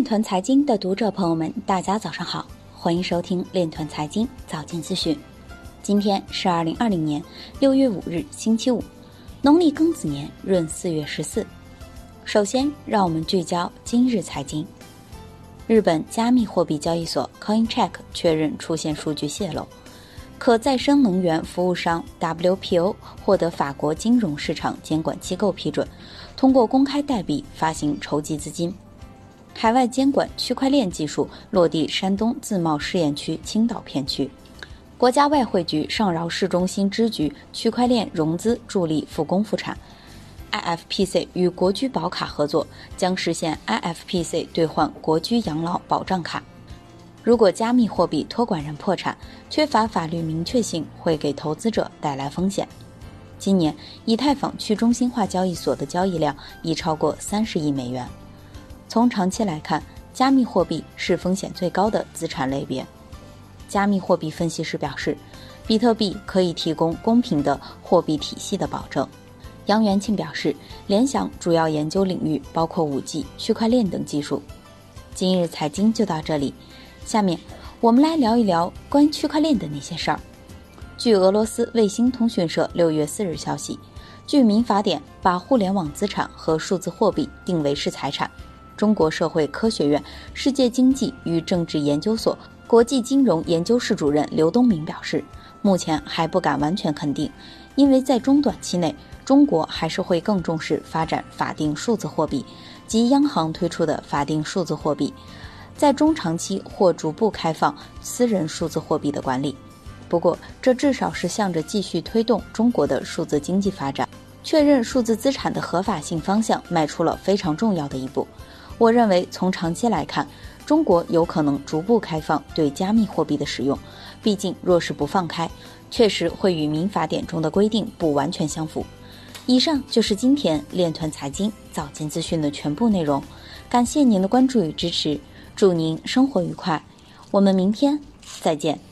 链团财经的读者朋友们，大家早上好，欢迎收听链团财经早间资讯。今天是二零二零年六月五日，星期五，农历庚子年闰四月十四。首先，让我们聚焦今日财经。日本加密货币交易所 CoinCheck 确认出现数据泄露，可再生能源服务商 WPO 获得法国金融市场监管机构批准，通过公开代币发行筹集资金。海外监管区块链技术落地山东自贸试验区青岛片区。国家外汇局上饶市中心支局区块链融资助力复工复产。IFPC 与国居保卡合作，将实现 IFPC 兑换国居养老保障卡。如果加密货币托管人破产，缺乏法律明确性，会给投资者带来风险。今年，以太坊去中心化交易所的交易量已超过三十亿美元。从长期来看，加密货币是风险最高的资产类别。加密货币分析师表示，比特币可以提供公平的货币体系的保证。杨元庆表示，联想主要研究领域包括 5G、区块链等技术。今日财经就到这里，下面我们来聊一聊关于区块链的那些事儿。据俄罗斯卫星通讯社六月四日消息，据民法典把互联网资产和数字货币定为是财产。中国社会科学院世界经济与政治研究所。国际金融研究室主任刘东明表示，目前还不敢完全肯定，因为在中短期内，中国还是会更重视发展法定数字货币及央行推出的法定数字货币，在中长期或逐步开放私人数字货币的管理。不过，这至少是向着继续推动中国的数字经济发展、确认数字资产的合法性方向迈出了非常重要的一步。我认为，从长期来看，中国有可能逐步开放对加密货币的使用，毕竟若是不放开，确实会与民法典中的规定不完全相符。以上就是今天链团财经早间资讯的全部内容，感谢您的关注与支持，祝您生活愉快，我们明天再见。